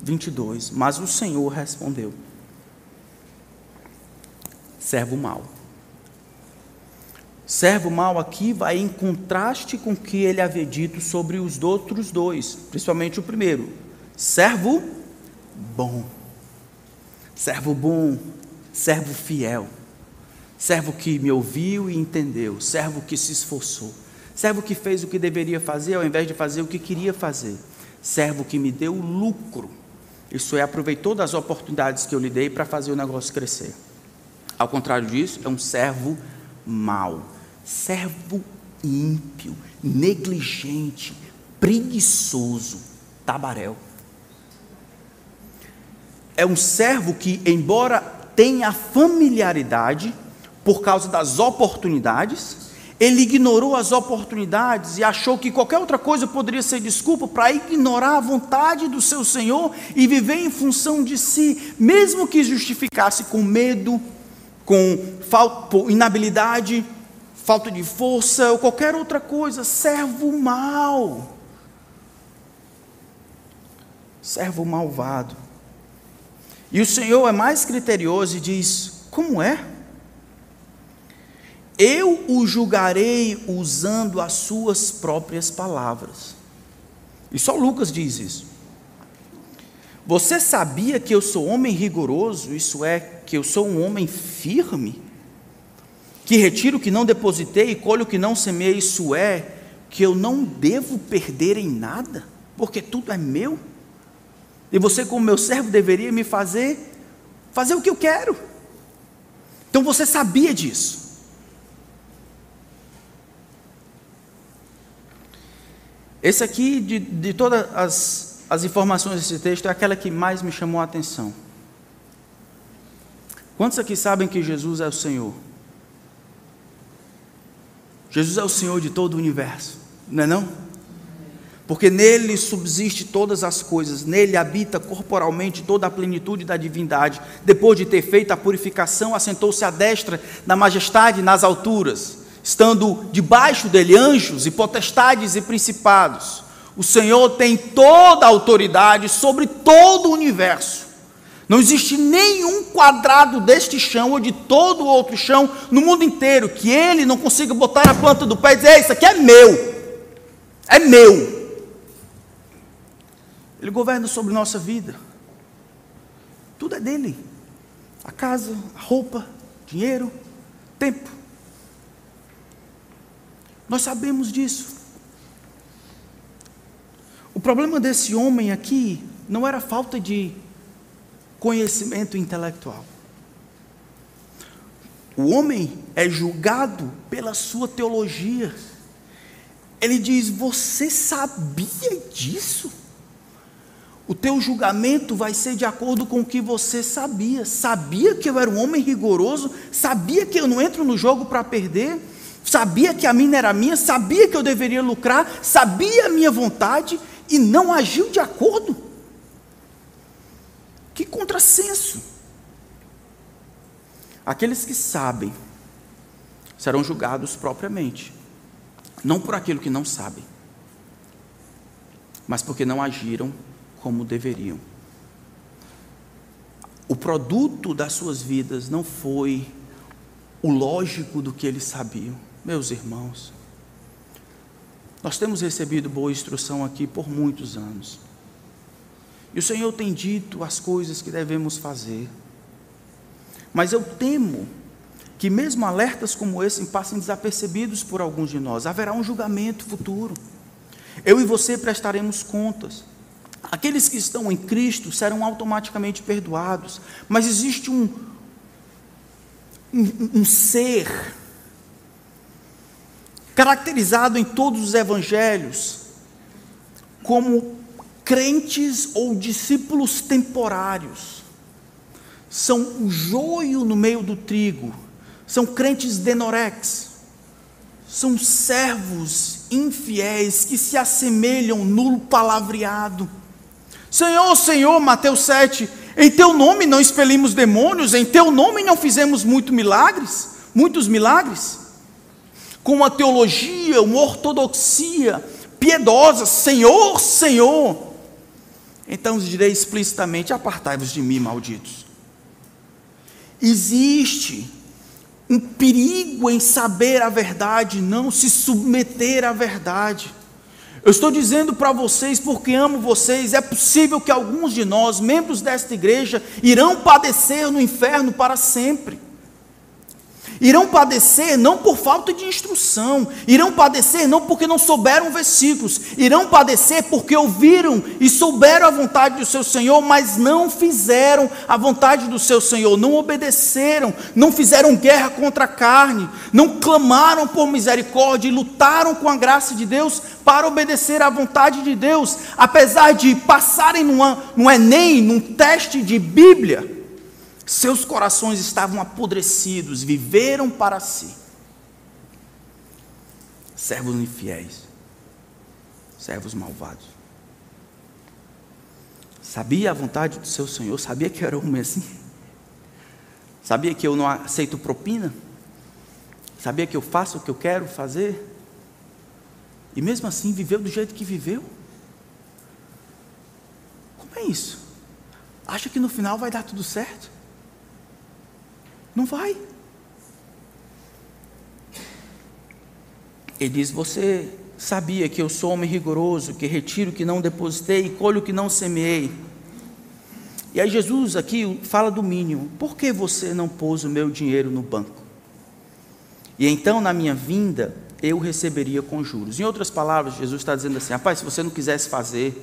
22: Mas o Senhor respondeu: Servo mau. Servo mau aqui vai em contraste com o que ele havia dito sobre os outros dois, principalmente o primeiro. Servo bom. Servo bom, servo fiel, servo que me ouviu e entendeu, servo que se esforçou, servo que fez o que deveria fazer ao invés de fazer o que queria fazer, servo que me deu lucro, isso é, aproveitou das oportunidades que eu lhe dei para fazer o negócio crescer. Ao contrário disso, é um servo mau, servo ímpio, negligente, preguiçoso, tabaréu é um servo que, embora tenha familiaridade por causa das oportunidades, ele ignorou as oportunidades e achou que qualquer outra coisa poderia ser desculpa para ignorar a vontade do seu Senhor e viver em função de si, mesmo que justificasse com medo, com inabilidade, falta de força ou qualquer outra coisa. Servo mau. Servo malvado. E o Senhor é mais criterioso e diz: Como é? Eu o julgarei usando as suas próprias palavras. E só Lucas diz isso. Você sabia que eu sou homem rigoroso, isso é, que eu sou um homem firme? Que retiro o que não depositei e colho o que não semei, isso é, que eu não devo perder em nada, porque tudo é meu? E você, como meu servo, deveria me fazer fazer o que eu quero. Então você sabia disso. Esse aqui, de, de todas as, as informações desse texto, é aquela que mais me chamou a atenção. Quantos aqui sabem que Jesus é o Senhor? Jesus é o Senhor de todo o universo, não é não? Porque nele subsiste todas as coisas, nele habita corporalmente toda a plenitude da divindade. Depois de ter feito a purificação, assentou-se à destra da majestade nas alturas, estando debaixo dele anjos e potestades e principados. O Senhor tem toda a autoridade sobre todo o universo. Não existe nenhum quadrado deste chão ou de todo outro chão no mundo inteiro que ele não consiga botar a planta do pé e dizer: Isso aqui é meu, é meu. Ele governa sobre nossa vida. Tudo é dele. A casa, a roupa, dinheiro, tempo. Nós sabemos disso. O problema desse homem aqui não era falta de conhecimento intelectual. O homem é julgado pela sua teologia. Ele diz: Você sabia disso? O teu julgamento vai ser de acordo com o que você sabia. Sabia que eu era um homem rigoroso, sabia que eu não entro no jogo para perder. sabia que a mina era minha, sabia que eu deveria lucrar, sabia a minha vontade e não agiu de acordo. Que contrassenso! Aqueles que sabem serão julgados propriamente, não por aquilo que não sabem, mas porque não agiram como deveriam. O produto das suas vidas não foi o lógico do que eles sabiam. Meus irmãos, nós temos recebido boa instrução aqui por muitos anos. E o Senhor tem dito as coisas que devemos fazer. Mas eu temo que mesmo alertas como esse passem desapercebidos por alguns de nós. Haverá um julgamento futuro. Eu e você prestaremos contas. Aqueles que estão em Cristo serão automaticamente perdoados, mas existe um, um, um ser caracterizado em todos os evangelhos como crentes ou discípulos temporários. São o joio no meio do trigo, são crentes denorex, são servos infiéis que se assemelham no palavreado Senhor, Senhor, Mateus 7, em teu nome não expelimos demônios, em teu nome não fizemos muito milagres, muitos milagres. Com uma teologia, uma ortodoxia piedosa, Senhor, Senhor. Então direi explicitamente: apartai-vos de mim, malditos. Existe um perigo em saber a verdade, não se submeter à verdade. Eu estou dizendo para vocês porque amo vocês. É possível que alguns de nós, membros desta igreja, irão padecer no inferno para sempre. Irão padecer não por falta de instrução, irão padecer não porque não souberam versículos, irão padecer porque ouviram e souberam a vontade do seu Senhor, mas não fizeram a vontade do seu Senhor, não obedeceram, não fizeram guerra contra a carne, não clamaram por misericórdia e lutaram com a graça de Deus para obedecer à vontade de Deus, apesar de passarem no Enem, num teste de Bíblia seus corações estavam apodrecidos, viveram para si. Servos infiéis, servos malvados. Sabia a vontade do seu Senhor, sabia que era homem assim. Sabia que eu não aceito propina. Sabia que eu faço o que eu quero fazer. E mesmo assim viveu do jeito que viveu. Como é isso? Acha que no final vai dar tudo certo? Não vai. Ele diz: Você sabia que eu sou homem rigoroso, que retiro o que não depositei colho o que não semeei. E aí Jesus aqui fala do mínimo. Por que você não pôs o meu dinheiro no banco? E então, na minha vinda, eu receberia com juros. Em outras palavras, Jesus está dizendo assim: rapaz, se você não quisesse fazer,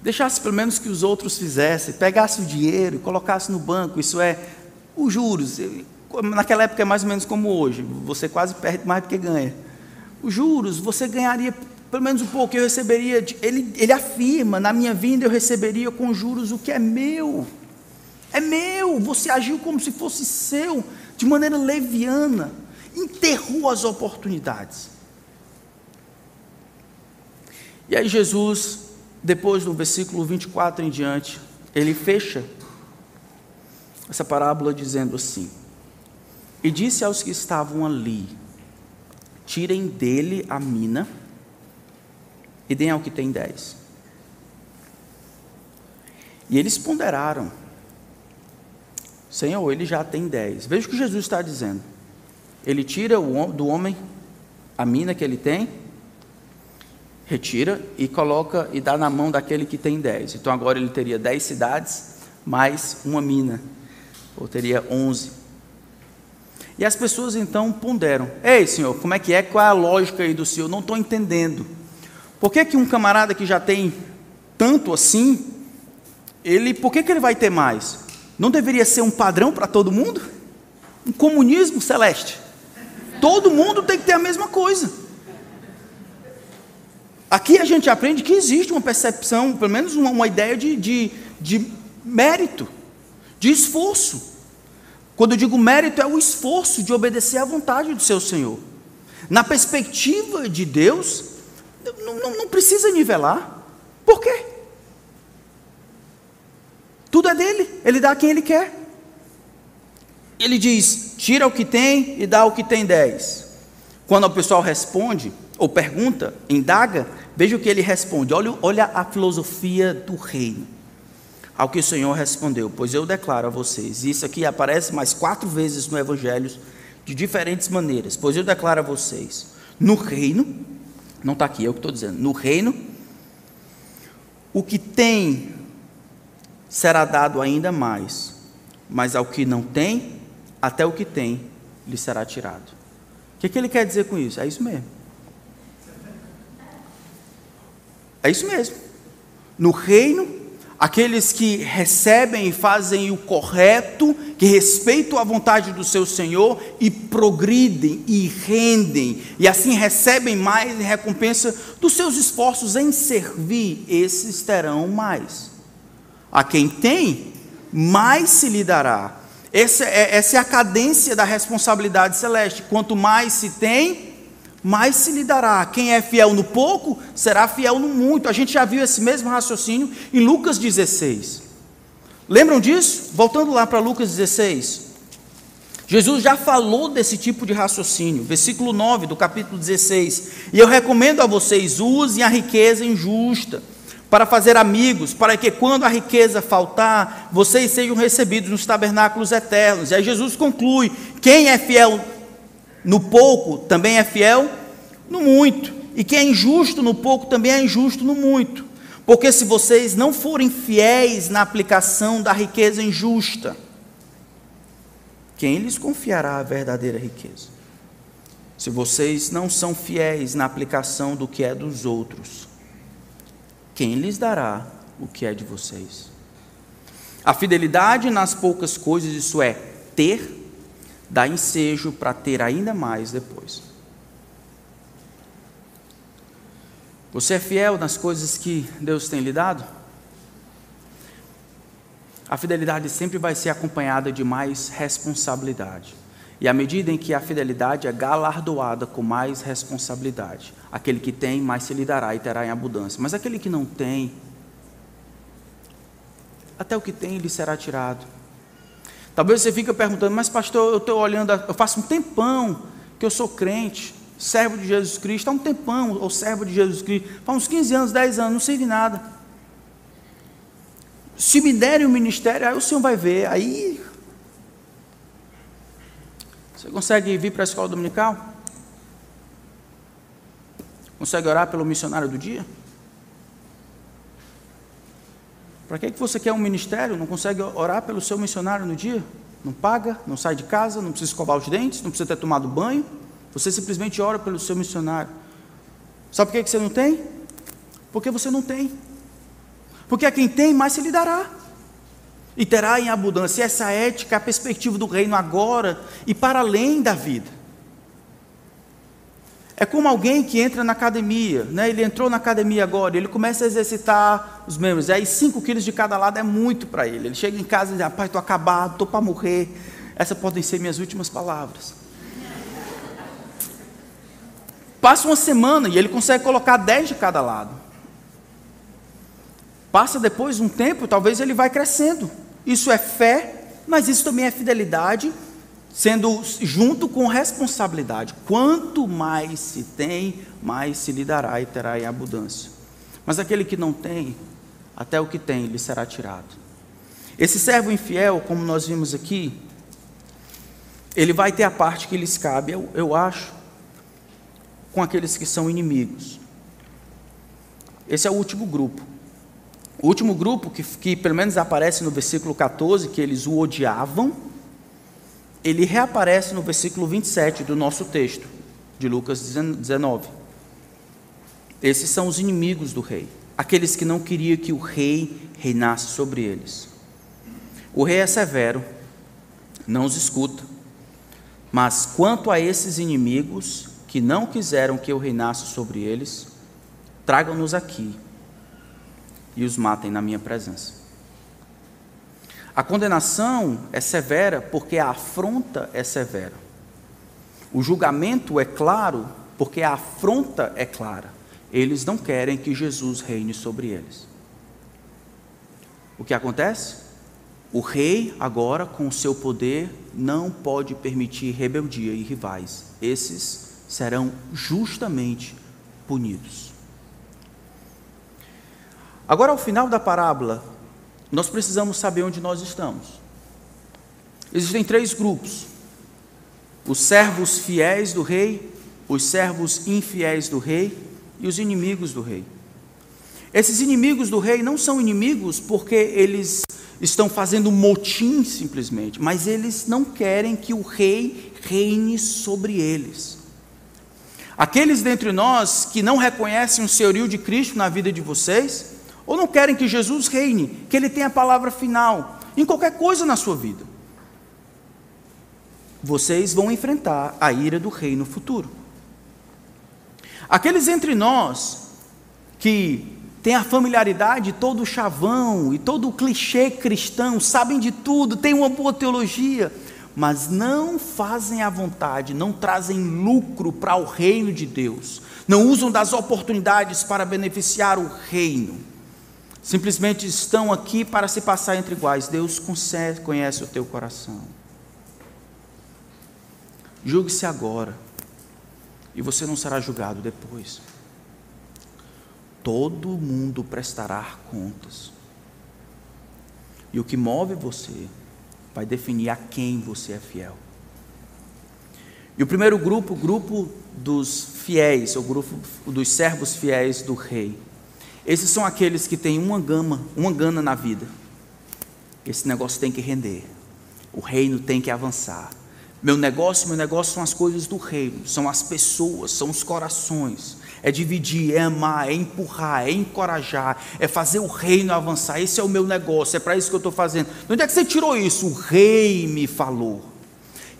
deixasse pelo menos que os outros fizessem, pegasse o dinheiro e colocasse no banco, isso é, os juros, naquela época é mais ou menos como hoje, você quase perde mais do que ganha. Os juros, você ganharia pelo menos um pouco, eu receberia, ele, ele afirma, na minha vinda eu receberia com juros o que é meu. É meu, você agiu como se fosse seu, de maneira leviana, enterrou as oportunidades. E aí Jesus, depois do versículo 24 em diante, ele fecha essa parábola dizendo assim: E disse aos que estavam ali: Tirem dele a mina e deem ao que tem dez. E eles ponderaram: Senhor, ele já tem dez. Veja o que Jesus está dizendo. Ele tira do homem a mina que ele tem, retira e coloca e dá na mão daquele que tem dez. Então agora ele teria dez cidades mais uma mina ou teria 11. E as pessoas então ponderam: Ei, senhor, como é que é? Qual é a lógica aí do senhor? Não estou entendendo. Por que, que um camarada que já tem tanto assim, ele, por que, que ele vai ter mais? Não deveria ser um padrão para todo mundo? Um comunismo celeste. Todo mundo tem que ter a mesma coisa. Aqui a gente aprende que existe uma percepção, pelo menos uma, uma ideia de, de, de mérito de esforço. Quando eu digo mérito, é o esforço de obedecer à vontade do seu Senhor. Na perspectiva de Deus, não, não, não precisa nivelar. Por quê? Tudo é dele, ele dá quem ele quer. Ele diz: tira o que tem e dá o que tem dez. Quando o pessoal responde, ou pergunta, indaga, veja o que ele responde. Olha, olha a filosofia do reino. Ao que o Senhor respondeu: Pois eu declaro a vocês, isso aqui aparece mais quatro vezes no Evangelho, de diferentes maneiras. Pois eu declaro a vocês: no reino, não está aqui, é o que estou dizendo, no reino, o que tem será dado ainda mais, mas ao que não tem, até o que tem lhe será tirado. O que, que ele quer dizer com isso? É isso mesmo. É isso mesmo. No reino, aqueles que recebem e fazem o correto, que respeitam a vontade do seu Senhor e progridem e rendem, e assim recebem mais em recompensa dos seus esforços em servir, esses terão mais. A quem tem, mais se lhe dará. Essa é, essa é a cadência da responsabilidade celeste. Quanto mais se tem, mais se lhe dará. Quem é fiel no pouco, será fiel no muito. A gente já viu esse mesmo raciocínio em Lucas 16. Lembram disso? Voltando lá para Lucas 16. Jesus já falou desse tipo de raciocínio, versículo 9 do capítulo 16. E eu recomendo a vocês: usem a riqueza injusta para fazer amigos, para que quando a riqueza faltar, vocês sejam recebidos nos tabernáculos eternos. E aí Jesus conclui: quem é fiel no pouco também é fiel no muito. E quem é injusto no pouco também é injusto no muito. Porque se vocês não forem fiéis na aplicação da riqueza injusta, quem lhes confiará a verdadeira riqueza? Se vocês não são fiéis na aplicação do que é dos outros, quem lhes dará o que é de vocês? A fidelidade nas poucas coisas, isso é, ter dá ensejo para ter ainda mais depois. Você é fiel nas coisas que Deus tem lhe dado? A fidelidade sempre vai ser acompanhada de mais responsabilidade. E à medida em que a fidelidade é galardoada com mais responsabilidade, aquele que tem, mais se lhe dará e terá em abundância. Mas aquele que não tem, até o que tem lhe será tirado. Talvez você fique perguntando, mas pastor, eu estou olhando, eu faço um tempão que eu sou crente, servo de Jesus Cristo, há um tempão, ou servo de Jesus Cristo, faz uns 15 anos, 10 anos, não sei de nada. Se me derem o ministério, aí o senhor vai ver, aí. Você consegue vir para a escola dominical? Consegue orar pelo missionário do dia? Para que, que você quer um ministério? Não consegue orar pelo seu missionário no dia? Não paga, não sai de casa, não precisa escovar os dentes, não precisa ter tomado banho. Você simplesmente ora pelo seu missionário. Sabe por que, que você não tem? Porque você não tem. Porque a quem tem, mais se lhe dará. E terá em abundância. Essa ética, a perspectiva do reino agora e para além da vida. É como alguém que entra na academia, né? ele entrou na academia agora, ele começa a exercitar os membros, aí 5 quilos de cada lado é muito para ele. Ele chega em casa e diz, rapaz, estou acabado, estou para morrer. Essas podem ser minhas últimas palavras. Passa uma semana e ele consegue colocar 10 de cada lado. Passa depois um tempo, talvez ele vai crescendo. Isso é fé, mas isso também é fidelidade sendo junto com responsabilidade. Quanto mais se tem, mais se lhe dará e terá em abundância. Mas aquele que não tem, até o que tem lhe será tirado. Esse servo infiel, como nós vimos aqui, ele vai ter a parte que lhes cabe, eu, eu acho, com aqueles que são inimigos. Esse é o último grupo. O último grupo, que, que pelo menos aparece no versículo 14, que eles o odiavam, ele reaparece no versículo 27 do nosso texto, de Lucas 19. Esses são os inimigos do rei, aqueles que não queriam que o rei reinasse sobre eles. O rei é severo, não os escuta, mas quanto a esses inimigos que não quiseram que eu reinasse sobre eles, tragam-nos aqui e os matem na minha presença. A condenação é severa porque a afronta é severa. O julgamento é claro porque a afronta é clara. Eles não querem que Jesus reine sobre eles. O que acontece? O rei, agora, com o seu poder, não pode permitir rebeldia e rivais. Esses serão justamente punidos. Agora, ao final da parábola, nós precisamos saber onde nós estamos. Existem três grupos: os servos fiéis do rei, os servos infiéis do rei e os inimigos do rei. Esses inimigos do rei não são inimigos porque eles estão fazendo motim simplesmente, mas eles não querem que o rei reine sobre eles. Aqueles dentre nós que não reconhecem o senhorio de Cristo na vida de vocês, ou não querem que Jesus reine, que ele tenha a palavra final em qualquer coisa na sua vida, vocês vão enfrentar a ira do rei no futuro. Aqueles entre nós que têm a familiaridade, todo o chavão e todo o clichê cristão, sabem de tudo, têm uma boa teologia, mas não fazem a vontade, não trazem lucro para o reino de Deus, não usam das oportunidades para beneficiar o reino, simplesmente estão aqui para se passar entre iguais. Deus conhece o teu coração. Julgue-se agora, e você não será julgado depois. Todo mundo prestará contas. E o que move você vai definir a quem você é fiel. E o primeiro grupo, o grupo dos fiéis, o grupo dos servos fiéis do rei. Esses são aqueles que têm uma gama, uma gana na vida. Esse negócio tem que render. O reino tem que avançar. Meu negócio, meu negócio são as coisas do reino, são as pessoas, são os corações. É dividir, é amar, é empurrar, é encorajar, é fazer o reino avançar. Esse é o meu negócio, é para isso que eu estou fazendo. De onde é que você tirou isso? O rei me falou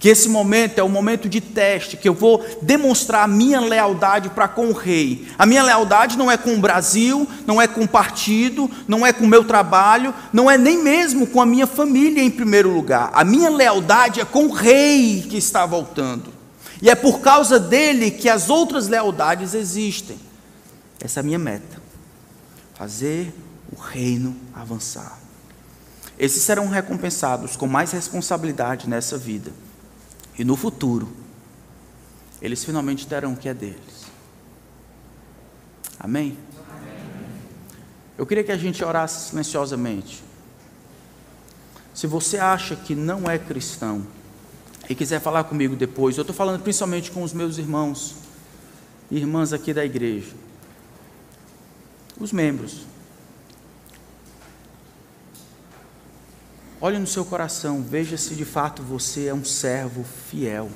que esse momento é o momento de teste, que eu vou demonstrar a minha lealdade para com o rei. A minha lealdade não é com o Brasil, não é com o partido, não é com o meu trabalho, não é nem mesmo com a minha família em primeiro lugar. A minha lealdade é com o rei que está voltando. E é por causa dele que as outras lealdades existem. Essa é a minha meta. Fazer o reino avançar. Esses serão recompensados com mais responsabilidade nessa vida e no futuro, eles finalmente terão o que é deles. Amém? Eu queria que a gente orasse silenciosamente. Se você acha que não é cristão e quiser falar comigo depois, eu estou falando principalmente com os meus irmãos e irmãs aqui da igreja, os membros. Olhe no seu coração, veja se de fato você é um servo fiel.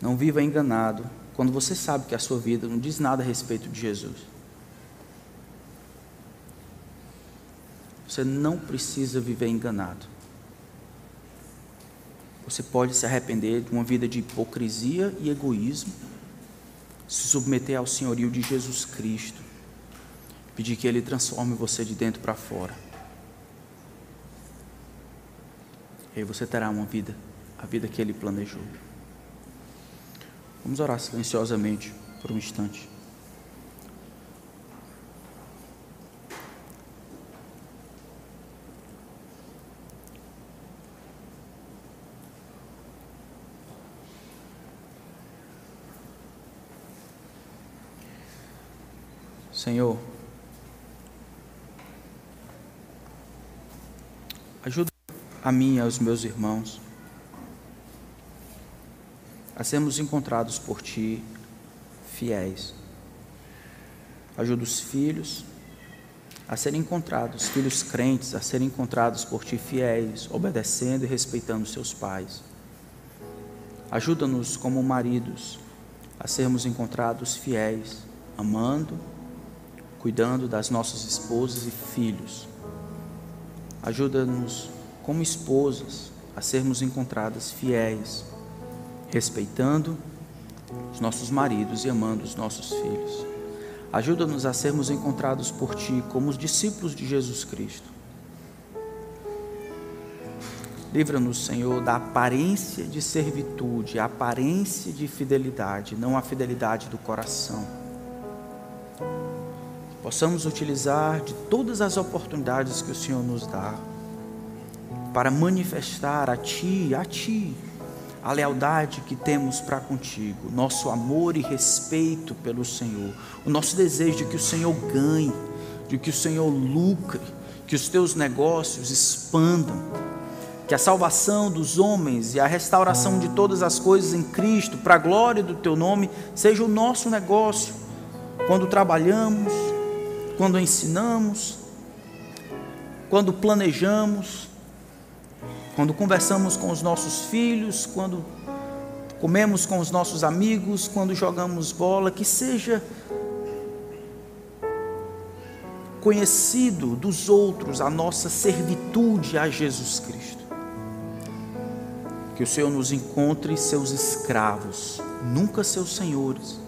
Não viva enganado quando você sabe que a sua vida não diz nada a respeito de Jesus. Você não precisa viver enganado. Você pode se arrepender de uma vida de hipocrisia e egoísmo, se submeter ao senhorio de Jesus Cristo Pedir que Ele transforme você de dentro para fora. E aí você terá uma vida, a vida que Ele planejou. Vamos orar silenciosamente por um instante. Senhor, Ajuda a mim e aos meus irmãos a sermos encontrados por Ti fiéis. Ajuda os filhos a serem encontrados, filhos crentes, a serem encontrados por Ti fiéis, obedecendo e respeitando seus pais. Ajuda-nos como maridos a sermos encontrados fiéis, amando, cuidando das nossas esposas e filhos Ajuda-nos, como esposas, a sermos encontradas fiéis, respeitando os nossos maridos e amando os nossos filhos. Ajuda-nos a sermos encontrados por Ti como os discípulos de Jesus Cristo. Livra-nos, Senhor, da aparência de servitude, a aparência de fidelidade, não a fidelidade do coração. Possamos utilizar de todas as oportunidades que o Senhor nos dá para manifestar a Ti, a Ti, a lealdade que temos para contigo, nosso amor e respeito pelo Senhor, o nosso desejo de que o Senhor ganhe, de que o Senhor lucre, que os teus negócios expandam, que a salvação dos homens e a restauração de todas as coisas em Cristo, para a glória do teu nome, seja o nosso negócio, quando trabalhamos, quando ensinamos, quando planejamos, quando conversamos com os nossos filhos, quando comemos com os nossos amigos, quando jogamos bola, que seja conhecido dos outros a nossa servitude a Jesus Cristo. Que o Senhor nos encontre seus escravos, nunca seus senhores.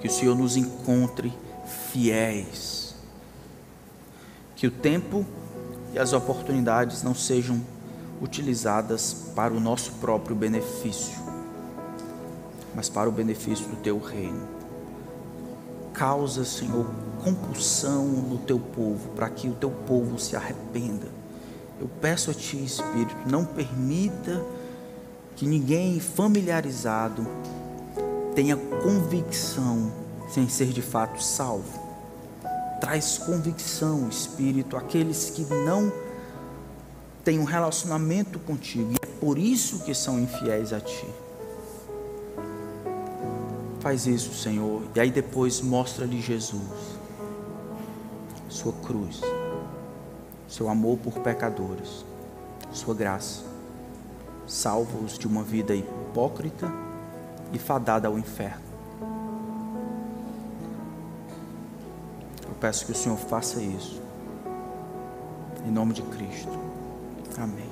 Que o Senhor nos encontre fiéis. Que o tempo e as oportunidades não sejam utilizadas para o nosso próprio benefício, mas para o benefício do teu reino. Causa, Senhor, compulsão no teu povo, para que o teu povo se arrependa. Eu peço a Ti, Espírito, não permita que ninguém familiarizado tenha convicção sem ser de fato salvo traz convicção, Espírito, àqueles que não têm um relacionamento contigo e é por isso que são infiéis a Ti. Faz isso, Senhor, e aí depois mostra-lhe Jesus, Sua cruz, Seu amor por pecadores, Sua graça. Salva-os de uma vida hipócrita e fadada ao inferno. Peço que o Senhor faça isso. Em nome de Cristo. Amém.